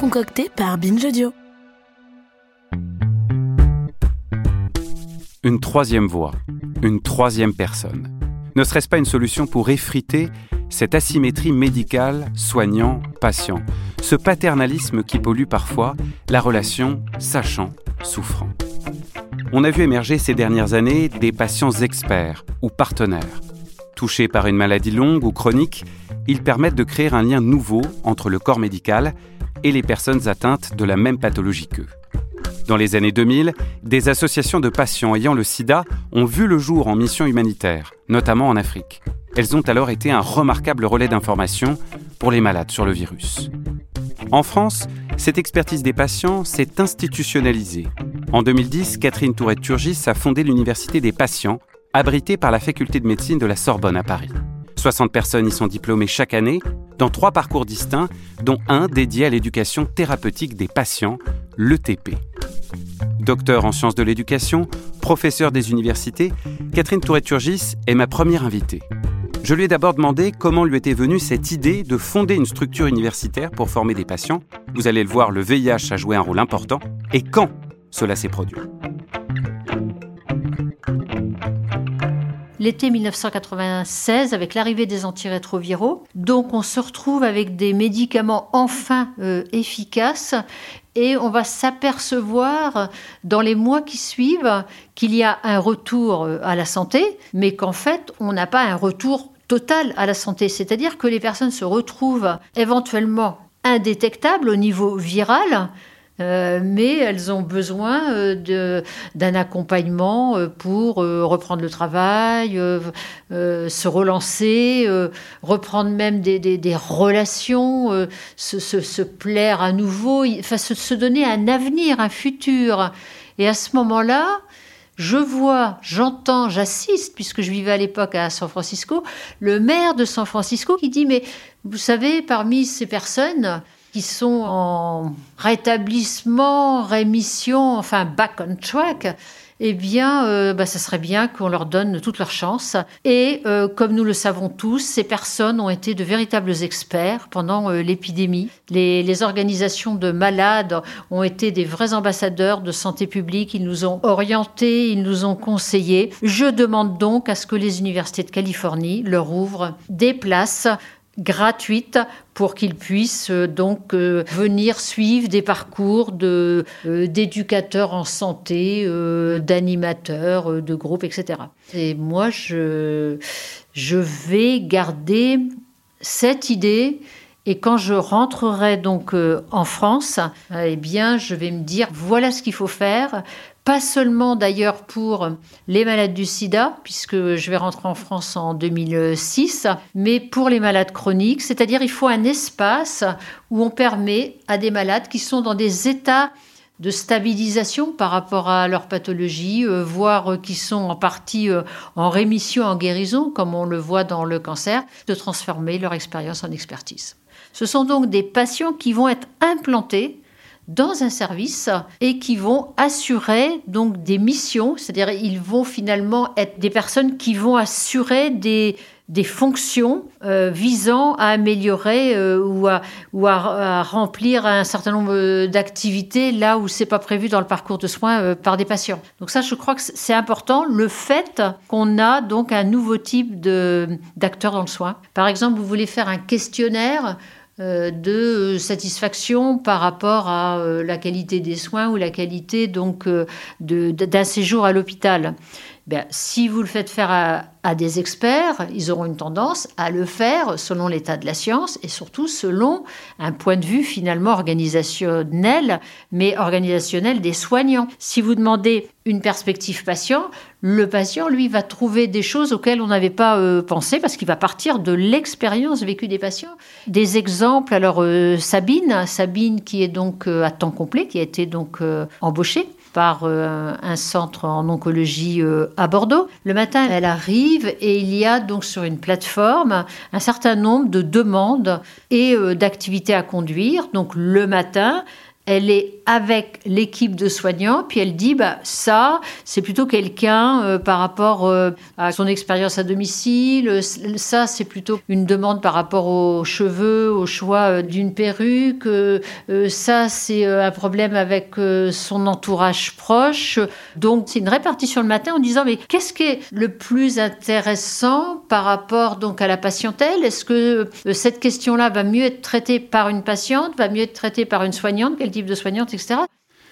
Concocté par Binge. Une troisième voie, une troisième personne. Ne serait-ce pas une solution pour effriter cette asymétrie médicale soignant-patient, ce paternalisme qui pollue parfois la relation sachant-souffrant On a vu émerger ces dernières années des patients experts ou partenaires. Touchés par une maladie longue ou chronique, ils permettent de créer un lien nouveau entre le corps médical et les personnes atteintes de la même pathologie qu'eux. Dans les années 2000, des associations de patients ayant le sida ont vu le jour en mission humanitaire, notamment en Afrique. Elles ont alors été un remarquable relais d'information pour les malades sur le virus. En France, cette expertise des patients s'est institutionnalisée. En 2010, Catherine Tourette-Turgis a fondé l'Université des patients, abritée par la faculté de médecine de la Sorbonne à Paris. 60 personnes y sont diplômées chaque année dans trois parcours distincts, dont un dédié à l'éducation thérapeutique des patients, l'ETP. Docteur en sciences de l'éducation, professeur des universités, Catherine Tourette-Turgis est ma première invitée. Je lui ai d'abord demandé comment lui était venue cette idée de fonder une structure universitaire pour former des patients. Vous allez le voir, le VIH a joué un rôle important. Et quand cela s'est produit? L'été 1996 avec l'arrivée des antirétroviraux. Donc on se retrouve avec des médicaments enfin euh, efficaces et on va s'apercevoir dans les mois qui suivent qu'il y a un retour euh, à la santé, mais qu'en fait on n'a pas un retour total à la santé. C'est-à-dire que les personnes se retrouvent éventuellement indétectables au niveau viral, euh, mais elles ont besoin euh, d'un accompagnement euh, pour reprendre le travail, se relancer, reprendre même des, relations, se, plaire à nouveau, enfin, se, donner un avenir, un futur. Et à ce moment-là, je vois, j'entends, j'assiste, puisque je vivais à l'époque à San Francisco, le maire de San Francisco qui dit, mais vous savez, parmi ces personnes, qui sont en rétablissement, rémission, enfin back on track, eh bien, euh, bah, ça serait bien qu'on leur donne toute leur chance. Et euh, comme nous le savons tous, ces personnes ont été de véritables experts pendant euh, l'épidémie. Les, organisations de malades ont été des vrais ambassadeurs de santé publique. Ils nous ont orientés, ils nous ont conseillés. Je demande donc à ce que les universités de Californie leur ouvrent des places gratuite pour qu'ils puissent euh, donc euh, venir suivre des parcours de euh, d'éducateurs en santé, d'animateurs de groupes, etc. Et moi, je je vais garder cette idée. Et quand je rentrerai donc en France, eh bien, je vais me dire voilà ce qu'il faut faire pas seulement d'ailleurs pour les malades du sida, puisque je vais rentrer en France en 2006, mais pour les malades chroniques, c'est-à-dire il faut un espace où on permet à des malades qui sont dans des états de stabilisation par rapport à leur pathologie, euh, voire qui sont en partie euh, en rémission, en guérison, comme on le voit dans le cancer, de transformer leur expérience en expertise. Ce sont donc des patients qui vont être implantés dans un service et qui vont assurer donc des missions, c'est-à-dire ils vont finalement être des personnes qui vont assurer des, des fonctions euh, visant à améliorer euh, ou, à, ou à, remplir un certain nombre d'activités là où c'est pas prévu dans le parcours de soins euh, par des patients. Donc ça, je crois que c'est important, le fait qu'on a donc un nouveau type d'acteurs dans le soin. Par exemple, vous voulez faire un questionnaire de satisfaction par rapport à euh, la qualité des soins ou la qualité donc euh, d'un séjour à l'hôpital. Ben, si vous le faites faire à, des experts, ils auront une tendance à le faire selon l'état de la science et surtout selon un point de vue finalement organisationnel, mais organisationnel des soignants. Si vous demandez une perspective patient, le patient, lui, va trouver des choses auxquelles on n'avait pas euh, pensé parce qu'il va partir de l'expérience vécue des patients. Des exemples, alors euh, Sabine, Sabine qui est donc euh, à temps complet, qui a été donc embauchée par euh, un centre en oncologie euh, à Bordeaux. Le matin, elle arrive et il y a donc sur une plateforme un certain nombre de demandes et euh, d'activités à conduire. Donc le matin, elle est avec l'équipe de soignants, puis elle dit bah ça c'est plutôt quelqu'un euh, par rapport euh, à son expérience à domicile, ça c'est plutôt une demande par rapport aux cheveux, au choix euh, d'une perruque, ça c'est un problème avec son entourage proche. Donc c'est une répartition le matin en disant mais qu'est-ce qui est le plus intéressant par rapport donc à la patientèle? Est-ce que cette question-là va mieux être traitée par une patiente, va mieux être traitée par une soignante? De soignante.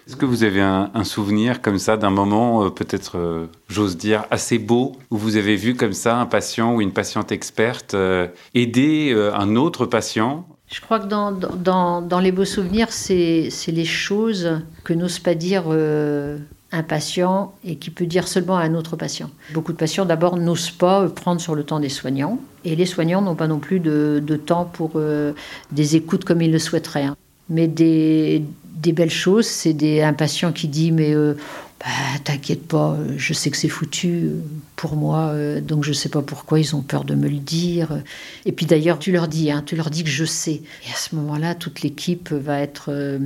Est-ce que vous avez un, souvenir comme ça d'un moment, euh, peut-être, euh, j'ose dire, assez beau, où vous avez vu comme ça un patient ou une patiente experte euh, aider un autre patient? Je crois que dans, dans, dans les beaux souvenirs, c'est les choses que n'ose pas dire un patient et qui peut dire seulement à un autre patient. Beaucoup de patients, d'abord, n'osent pas prendre sur le temps des soignants, et les soignants n'ont pas non plus de, de temps pour des écoutes comme ils le souhaiteraient. Mais des, des belles choses. C'est un patient qui dit mais euh, bah, t'inquiète pas, je sais que c'est foutu euh, pour moi, euh, donc je sais pas pourquoi ils ont peur de me le dire. Et puis d'ailleurs, tu leur dis, hein, tu leur dis que je sais. Et à ce moment-là, toute l'équipe va être euh,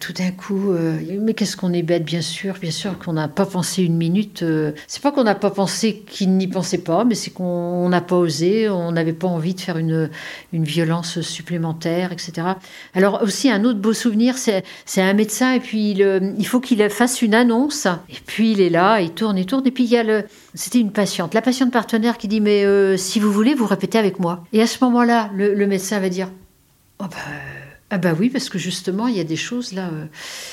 tout d'un coup, mais qu'est-ce qu'on est bête, bien sûr, bien sûr qu'on n'a pas pensé une minute. c'est pas qu'on n'a pas pensé qu'ils n'y pensaient pas, mais c'est qu'on n'a pas osé, on n'avait pas envie de faire une, une violence supplémentaire, etc. Alors aussi un autre beau souvenir, c'est un médecin et puis il, il faut qu'il fasse une annonce et puis il est là, il tourne, il tourne. Et puis il y a le. C'était une patiente, la patiente partenaire qui dit Mais euh, si vous voulez, vous répétez avec moi. Et à ce moment-là, le, médecin va dire Oh bah. Ah bah oui, parce que justement, il y a des choses là, euh,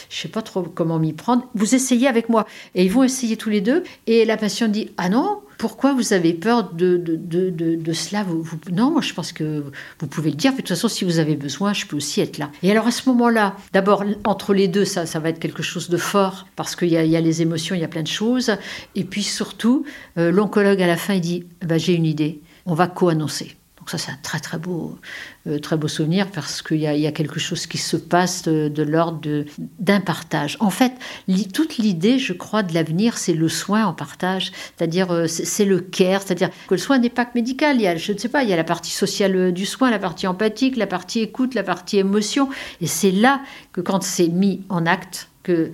je sais pas trop comment m'y prendre. Vous essayez avec moi. Et ils vont essayer tous les deux. Et la patiente dit, ah non, pourquoi vous avez peur de, de, de, de, cela vous, Non, je pense que vous pouvez le dire. de toute façon, si vous avez besoin, je peux aussi être là. Et alors à ce moment-là, d'abord, entre les deux, ça, ça va être quelque chose de fort, parce qu'il y, y, a les émotions, il y a plein de choses. Et puis surtout, euh, l'oncologue à la fin, il dit, bah, j'ai une idée, on va co-annoncer ça, c'est un très très beau, euh, très beau souvenir parce qu'il y, a quelque chose qui se passe de, l'ordre d'un partage. En fait, toute l'idée, je crois, de l'avenir, c'est le soin en partage, c'est-à-dire euh, c'est le care, c'est-à-dire que le soin n'est pas que médical. Il y a, je ne sais pas, il y a la partie sociale euh, du soin, la partie empathique, la partie écoute, la partie émotion, et c'est là que quand c'est mis en acte, que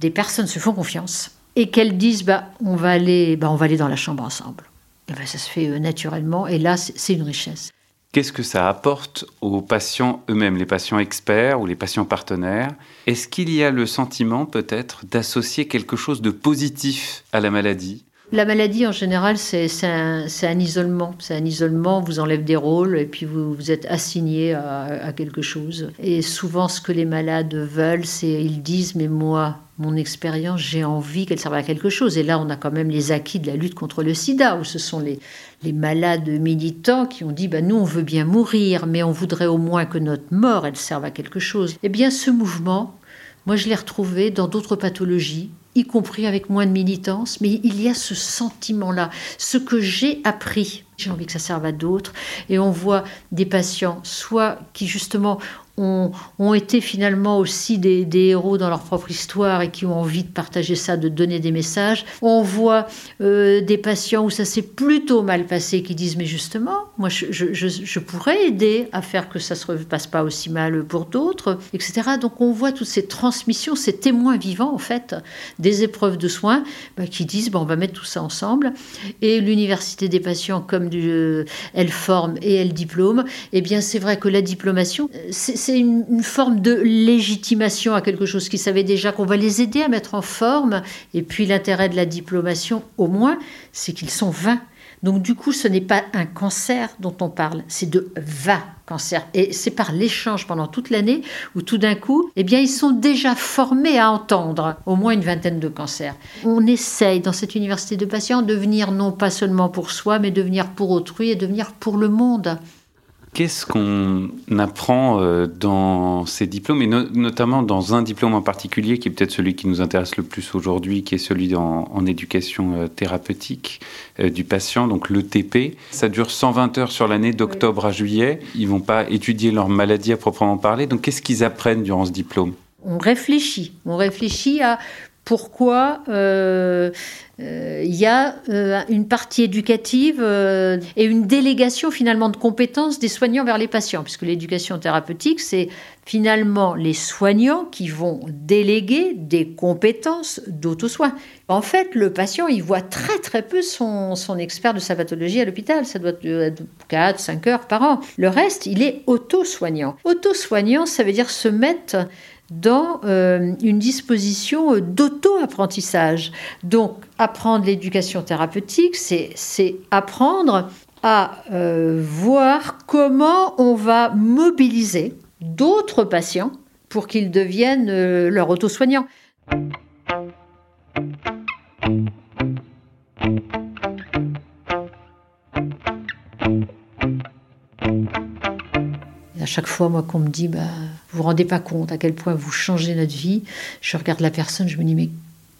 des personnes se font confiance et qu'elles disent bah on va aller bah on va aller dans la chambre ensemble. Eh ben, ça se fait euh, naturellement et là, c'est une richesse. Qu'est-ce que ça apporte aux patients eux-mêmes, les patients experts ou les patients partenaires? Est-ce qu'il y a le sentiment peut-être d'associer quelque chose de positif à la maladie? La maladie, en général, c'est un, un, isolement. C'est un isolement, vous enlève des rôles et puis vous, vous êtes assigné à, à, quelque chose. Et souvent, ce que les malades veulent, c'est ils disent, mais moi, mon expérience, j'ai envie qu'elle serve à quelque chose. Et là, on a quand même les acquis de la lutte contre le sida, où ce sont les, malades militants qui ont dit, bah, nous, on veut bien mourir, mais on voudrait au moins que notre mort, elle serve à quelque chose. Eh bien, ce mouvement, moi, je l'ai retrouvé dans d'autres pathologies y compris avec moins de militance, mais il y a ce sentiment-là. Ce que j'ai appris, j'ai envie que ça serve à d'autres. Et on voit des patients, soit qui justement ont, été finalement aussi des, héros dans leur propre histoire et qui ont envie de partager ça, de donner des messages. On voit euh, des patients où ça s'est plutôt mal passé qui disent mais justement, moi je, je, pourrais aider à faire que ça ne se repasse pas aussi mal pour d'autres, etc. Donc on voit toutes ces transmissions, ces témoins vivants en fait des épreuves de soins bah, qui disent bon, on va mettre tout ça ensemble. Et l'université des patients comme du, euh, elle forme et elle diplôme, eh bien c'est vrai que la diplomation, c'est c'est une, forme de légitimation à quelque chose qui savait déjà qu'on va les aider à mettre en forme. Et puis l'intérêt de la diplomation, au moins, c'est qu'ils sont 20. Donc du coup, ce n'est pas un cancer dont on parle, c'est de va cancer. Et c'est par l'échange pendant toute l'année où tout d'un coup, eh bien, ils sont déjà formés à entendre au moins une vingtaine de cancers. On essaye dans cette université de patients de venir non pas seulement pour soi, mais de venir pour autrui et de venir pour le monde. Qu'est-ce qu'on apprend euh, dans ces diplômes, et notamment dans un diplôme en particulier, qui est peut-être celui qui nous intéresse le plus aujourd'hui, qui est celui en, en éducation euh, thérapeutique euh, du patient, donc l'ETP. Ça dure 120 heures sur l'année, d'octobre à juillet. Ils vont pas étudier leur maladie à proprement parler. Donc qu'est-ce qu'ils apprennent durant ce diplôme? On réfléchit. On réfléchit à pourquoi euh, euh, il y a euh, une partie éducative et une délégation finalement de compétences des soignants vers les patients, puisque l'éducation thérapeutique, c'est finalement les soignants qui vont déléguer des compétences d'auto-soin. En fait, le patient, il voit très très peu son, son expert de sa pathologie à l'hôpital. Ça doit être 4, 5 heures par an. Le reste, il est auto-soignant. Auto-soignant, ça veut dire se mettre dans euh, une disposition euh, d'auto-apprentissage. Donc, apprendre l'éducation thérapeutique, c'est apprendre à euh, voir comment on va mobiliser d'autres patients pour qu'ils deviennent leur auto-soignants. à chaque fois, moi, qu'on me dit, bah, vous vous rendez pas compte à quel point vous changez notre vie, je regarde la personne, je me dis, mais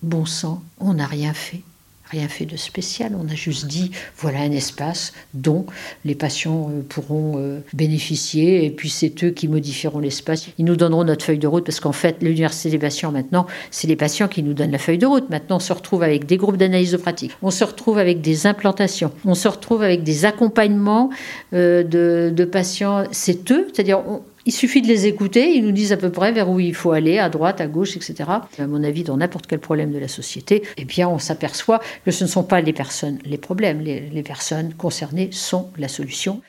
bon sang, on n'a rien fait rien fait de spécial. On a juste dit voilà un espace dont les patients euh, pourront euh, bénéficier et puis c'est eux qui modifieront l'espace. Ils nous donneront notre feuille de route parce qu'en fait, l'université des patients maintenant, c'est les patients qui nous donnent la feuille de route. Maintenant, on se retrouve avec des groupes d'analyse de pratique, on se retrouve avec des implantations, on se retrouve avec des accompagnements euh, de, de, patients. C'est eux, c'est-à-dire il suffit de les écouter, ils nous disent à peu près vers où il faut aller, à droite, à gauche, etc. À mon avis, dans n'importe quel problème de la société, eh bien, on s'aperçoit que ce ne sont pas les personnes les problèmes, les, personnes concernées sont la solution.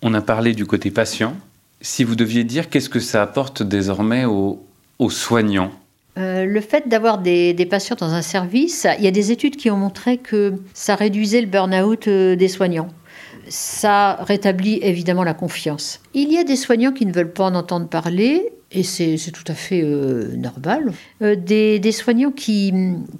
On a parlé du côté patient. Si vous deviez dire qu'est-ce que ça apporte désormais aux, soignants? Euh, le fait d'avoir des, des, patients dans un service, il y a des études qui ont montré que ça réduisait le burn-out euh, des soignants ça rétablit évidemment la confiance. Il y a des soignants qui ne veulent pas en entendre parler, et c'est tout à fait euh, normal. Euh, des, soignants qui,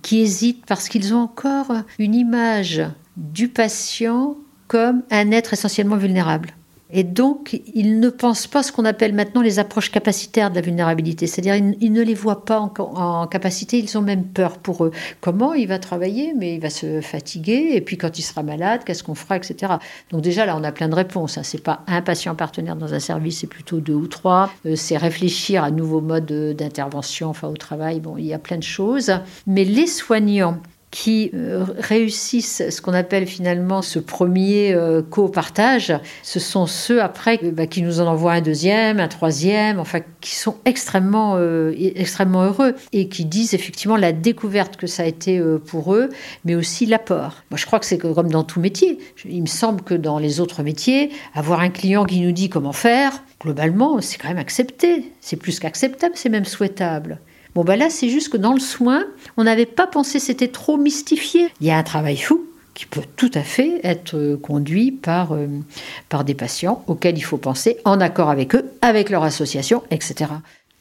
qui hésitent parce qu'ils ont encore une image du patient comme un être essentiellement vulnérable. Et donc, ils ne pensent pas ce qu'on appelle maintenant les approches capacitaires de la vulnérabilité. C'est-à-dire, ils, ne les voient pas en, capacité, ils ont même peur pour eux. Comment il va travailler, mais il va se fatiguer, et puis quand il sera malade, qu'est-ce qu'on fera, etc. Donc déjà, là, on a plein de réponses. Hein. C'est pas un patient partenaire dans un service, c'est plutôt deux ou trois. Euh, c'est réfléchir à un nouveau mode d'intervention, enfin au travail. Bon, il y a plein de choses. Mais les soignants qui euh, réussissent ce qu'on appelle finalement ce premier euh, co-partage, ce sont ceux après bah, qui nous en envoient un deuxième, un troisième, enfin qui sont extrêmement, euh, extrêmement heureux et qui disent effectivement la découverte que ça a été pour eux, mais aussi l'apport. Moi je crois que c'est comme dans tout métier. Il me semble que dans les autres métiers, avoir un client qui nous dit comment faire, globalement c'est quand même accepté. C'est plus qu'acceptable, c'est même souhaitable. Bon, ben là, c'est juste que dans le soin, on n'avait pas pensé, c'était trop mystifié. Il y a un travail fou qui peut tout à fait être euh, conduit par, euh, par des patients auxquels il faut penser en accord avec eux, avec leur association, etc.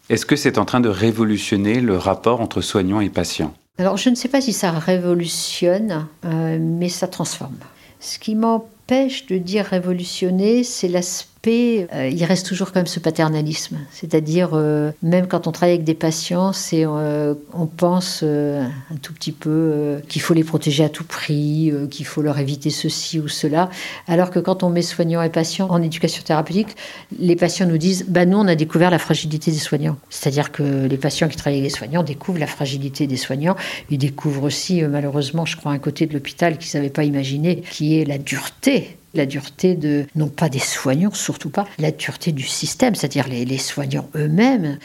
Est-ce que c'est en train de révolutionner le rapport entre soignants et patients? Alors, je ne sais pas si ça révolutionne, euh, mais ça transforme. Ce qui m'empêche de dire révolutionner, c'est l'aspect euh, il reste toujours quand même ce paternalisme. C'est-à-dire, euh, même quand on travaille avec des patients, euh, on pense un tout petit peu qu'il faut les protéger à tout prix, qu'il faut leur éviter ceci ou cela. Alors que quand on met soignants et patients en éducation thérapeutique, les patients nous disent bah, Nous, on a découvert la fragilité des soignants. C'est-à-dire que les patients qui travaillent avec les soignants découvrent la fragilité des soignants. Ils découvrent aussi, malheureusement, je crois, un côté de l'hôpital qu'ils n'avaient pas imaginé, qui est la dureté la dureté de, non pas des soignants, surtout pas, la dureté du système, c'est-à-dire les, soignants eux-mêmes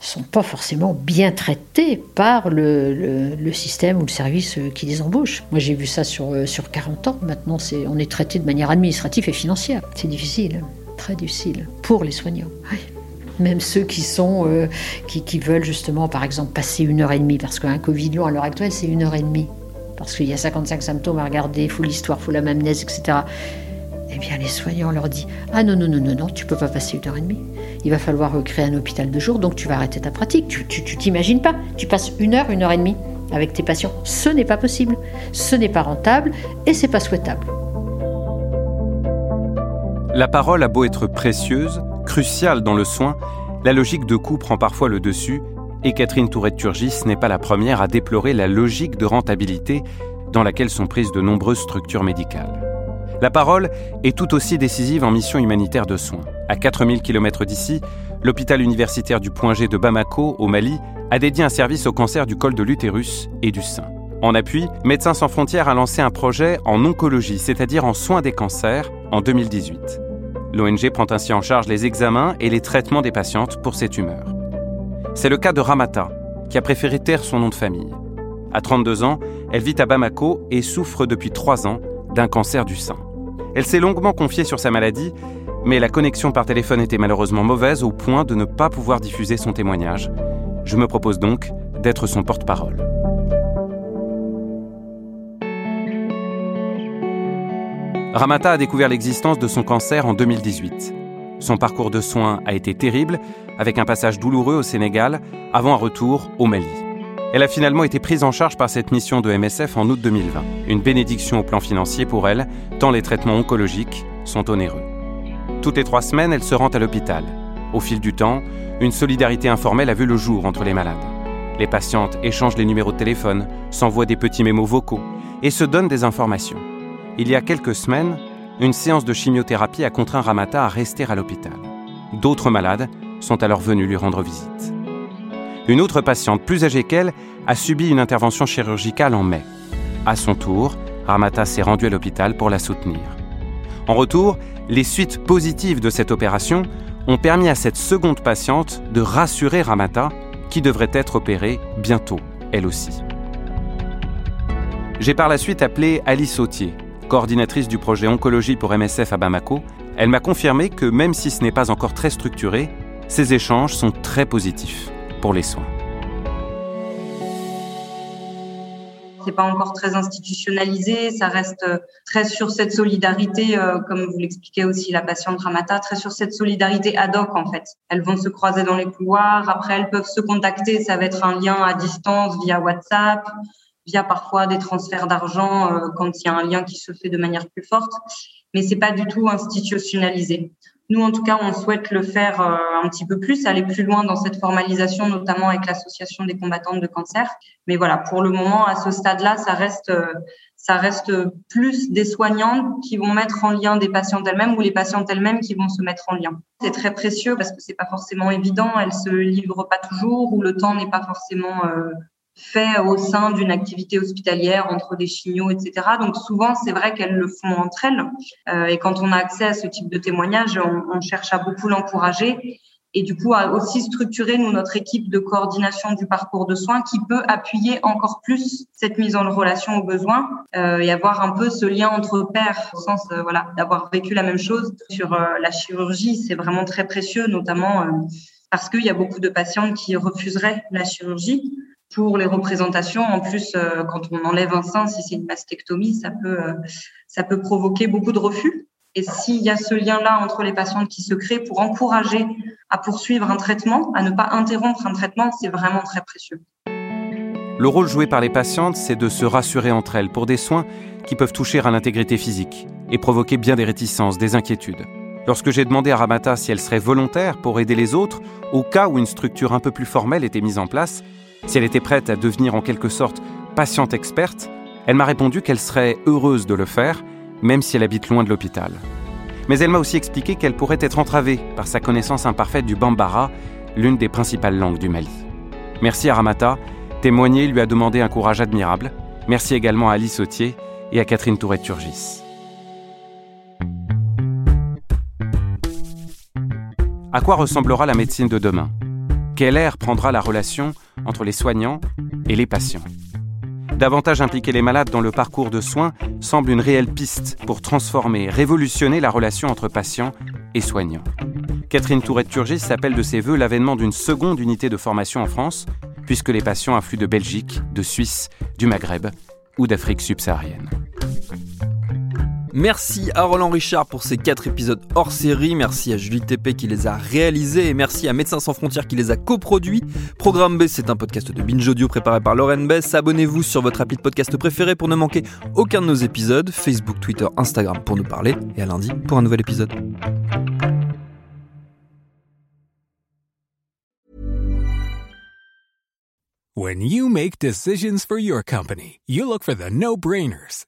sont pas forcément bien traités par le, système ou le service qui les embauche. Moi, j'ai vu ça sur, euh, sur 40 ans. Maintenant, c'est, on est traité de manière administrative et financière. C'est difficile, très difficile pour les soignants. Même ceux qui sont, euh, qui, qui, veulent justement, par exemple, passer une heure et demie, parce qu'un Covid long à l'heure actuelle, c'est une heure et demie parce qu'il y a 55 symptômes à regarder, il faut l'histoire, il faut l'amamnèse, etc. Eh bien, les soignants leur disent Ah non, non, non, non, non, tu peux pas passer une heure et demie. Il va falloir créer un hôpital de jour, donc tu vas arrêter ta pratique. Tu, tu, t'imagines pas. Tu passes une heure, une heure et demie avec tes patients. Ce n'est pas possible. Ce n'est pas rentable et c'est pas souhaitable. La parole a beau être précieuse, cruciale dans le soin, la logique de coût prend parfois le dessus et Catherine Tourette-Turgis n'est pas la première à déplorer la logique de rentabilité dans laquelle sont prises de nombreuses structures médicales. La parole est tout aussi décisive en mission humanitaire de soins. À 4000 km d'ici, l'hôpital universitaire du Point G de Bamako, au Mali, a dédié un service au cancer du col de l'utérus et du sein. En appui, Médecins sans frontières a lancé un projet en oncologie, c'est-à-dire en soins des cancers, en 2018. L'ONG prend ainsi en charge les examens et les traitements des patientes pour ces tumeurs. C'est le cas de Ramata, qui a préféré taire son nom de famille. À 32 ans, elle vit à Bamako et souffre depuis 3 ans d'un cancer du sein. Elle s'est longuement confiée sur sa maladie, mais la connexion par téléphone était malheureusement mauvaise au point de ne pas pouvoir diffuser son témoignage. Je me propose donc d'être son porte-parole. Ramata a découvert l'existence de son cancer en 2018. Son parcours de soins a été terrible, avec un passage douloureux au Sénégal, avant un retour au Mali. Elle a finalement été prise en charge par cette mission de MSF en août 2020. Une bénédiction au plan financier pour elle, tant les traitements oncologiques sont onéreux. Toutes les trois semaines, elle se rend à l'hôpital. Au fil du temps, une solidarité informelle a vu le jour entre les malades. Les patientes échangent les numéros de téléphone, s'envoient des petits mémos vocaux et se donnent des informations. Il y a quelques semaines, une séance de chimiothérapie a contraint Ramata à rester à l'hôpital. D'autres malades sont alors venus lui rendre visite. Une autre patiente, plus âgée qu'elle, a subi une intervention chirurgicale en mai. À son tour, Ramata s'est rendue à l'hôpital pour la soutenir. En retour, les suites positives de cette opération ont permis à cette seconde patiente de rassurer Ramata, qui devrait être opérée bientôt, elle aussi. J'ai par la suite appelé Alice Sautier, coordinatrice du projet Oncologie pour MSF à Bamako. Elle m'a confirmé que même si ce n'est pas encore très structuré, ces échanges sont très positifs pour les soins. C'est pas encore très institutionnalisé, ça reste euh, très sur cette solidarité, euh, comme vous l'expliquez aussi la patiente Ramata, très sur cette solidarité ad hoc en fait. Elles vont se croiser dans les couloirs, après elles peuvent se contacter, ça va être un lien à distance via WhatsApp, via parfois des transferts d'argent euh, quand il y a un lien qui se fait de manière plus forte, mais c'est pas du tout institutionnalisé. Nous, en tout cas, on souhaite le faire euh, un petit peu plus, aller plus loin dans cette formalisation, notamment avec l'association des combattantes de cancer. Mais voilà, pour le moment, à ce stade-là, ça reste, euh, ça reste plus des soignantes qui vont mettre en lien des patientes elles-mêmes ou les patientes elles-mêmes qui vont se mettre en lien. C'est très précieux parce que c'est pas forcément évident. Elles se livrent pas toujours ou le temps n'est pas forcément euh, fait au sein d'une activité hospitalière entre des chignots, etc. Donc souvent, c'est vrai qu'elles le font entre elles. Euh, et quand on a accès à ce type de témoignage, on, cherche à beaucoup l'encourager et du coup à aussi structurer nous notre équipe de coordination du parcours de soins qui peut appuyer encore plus cette mise en relation aux besoins euh, et avoir un peu ce lien entre pairs au sens euh, voilà d'avoir vécu la même chose sur la chirurgie c'est vraiment très précieux notamment parce qu'il y a beaucoup de patientes qui refuseraient la chirurgie pour les représentations. En plus, euh, quand on enlève un sein, si c'est une mastectomie, ça peut, euh, ça peut provoquer beaucoup de refus. Et s'il y a ce lien-là entre les patientes qui se crée pour encourager à poursuivre un traitement, à ne pas interrompre un traitement, c'est vraiment très précieux. Le rôle joué par les patientes, c'est de se rassurer entre elles pour des soins qui peuvent toucher à l'intégrité physique et provoquer bien des réticences, des inquiétudes. Lorsque j'ai demandé à Ramata si elle serait volontaire pour aider les autres, au cas où une structure un peu plus formelle était mise en place, si elle était prête à devenir en quelque sorte patiente experte, elle m'a répondu qu'elle serait heureuse de le faire, même si elle habite loin de l'hôpital. Mais elle m'a aussi expliqué qu'elle pourrait être entravée par sa connaissance imparfaite du Bambara, l'une des principales langues du Mali. Merci à Ramata, témoigner lui a demandé un courage admirable. Merci également à Alice Sautier et à Catherine Tourette-Turgis. À quoi ressemblera la médecine de demain? Quel air prendra la relation entre les soignants et les patients. Davantage impliquer les malades dans le parcours de soins semble une réelle piste pour transformer, révolutionner la relation entre patients et soignants. Catherine Tourette-Turgis s'appelle de ses voeux l'avènement d'une seconde unité de formation en France, puisque les patients affluent de Belgique, de Suisse, du Maghreb, ou d'Afrique subsaharienne. Merci à Roland Richard pour ces 4 épisodes hors série, merci à Julie Tépé qui les a réalisés et merci à Médecins sans frontières qui les a coproduits. Programme B, c'est un podcast de Binge Audio préparé par Lauren Bess. Abonnez-vous sur votre appli de podcast préféré pour ne manquer aucun de nos épisodes. Facebook, Twitter, Instagram pour nous parler et à lundi pour un nouvel épisode. When you make decisions for your company, you look for the no-brainers.